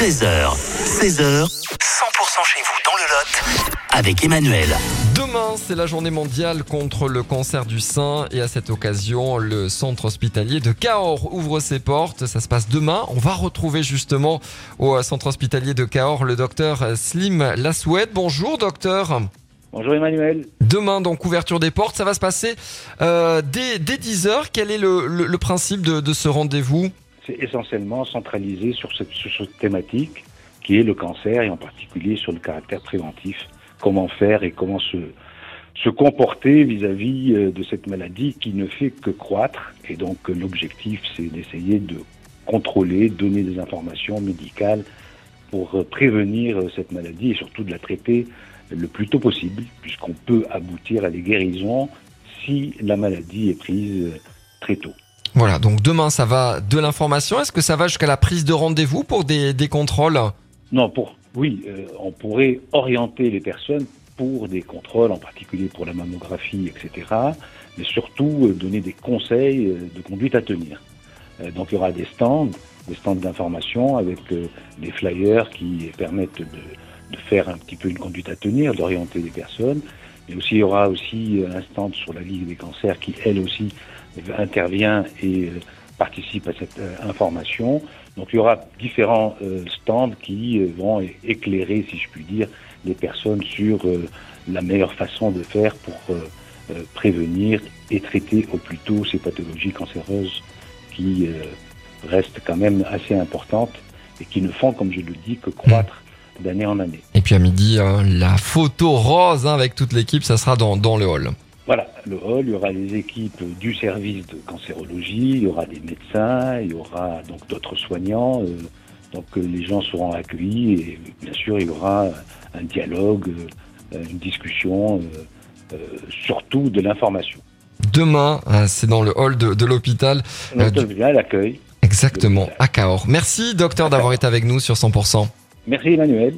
13h, 16h, 100% chez vous dans le Lot avec Emmanuel. Demain, c'est la journée mondiale contre le cancer du sein et à cette occasion, le centre hospitalier de Cahors ouvre ses portes. Ça se passe demain. On va retrouver justement au centre hospitalier de Cahors le docteur Slim Lassouette. Bonjour docteur. Bonjour Emmanuel. Demain, donc, ouverture des portes, ça va se passer euh, dès, dès 10h. Quel est le, le- le principe de, de ce rendez-vous? C'est essentiellement centralisé sur cette, thématique qui est le cancer et en particulier sur le caractère préventif. Comment faire et comment se, comporter vis-à-vis euh, de cette maladie qui ne fait que croître. Et donc euh, l'objectif, c'est d'essayer de contrôler, donner des informations médicales pour euh, prévenir cette maladie et surtout de la traiter le plus tôt possible, puisqu'on peut aboutir à des guérisons si la maladie est prise très tôt. Voilà, donc demain, ça va de l'information. Est-ce que ça va jusqu'à la prise de rendez-vous pour des, contrôles? Non, pour oui, euh, on pourrait orienter les personnes pour des contrôles, en particulier pour la mammographie, etc. Mais surtout euh, donner des conseils euh, de conduite à tenir. Donc il y aura des stands, des stands d'information avec des flyers qui permettent de faire un petit peu une conduite à tenir, d'orienter les personnes. Mais aussi il y aura aussi euh, un stand sur la Ligue des cancers qui elle aussi intervient et euh, participe à cette euh, information. Donc il y aura différents stands qui vont éclairer, si je puis dire, les personnes sur la meilleure façon de faire pour prévenir et traiter au plus tôt ces pathologies cancéreuses qui restent quand même assez importantes et qui ne font, comme je le dis, que croître d'année en année. Et puis à midi, hein, la photo rose hein, avec toute l'équipe, ça sera dans, dans le hall. Voilà, le hall, il y aura les équipes du service de cancérologie, il y aura des médecins, il y aura donc d'autres soignants. euh, donc euh, les gens seront accueillis et bien sûr il y aura un dialogue, euh, une discussion, euh, euh, surtout de l'information. Demain, euh, c'est dans le hall de, de l'hôpital. Bien l'accueil. Exactement, à Cahors. Merci docteur d'avoir été avec nous sur 100%. Merci Emmanuel.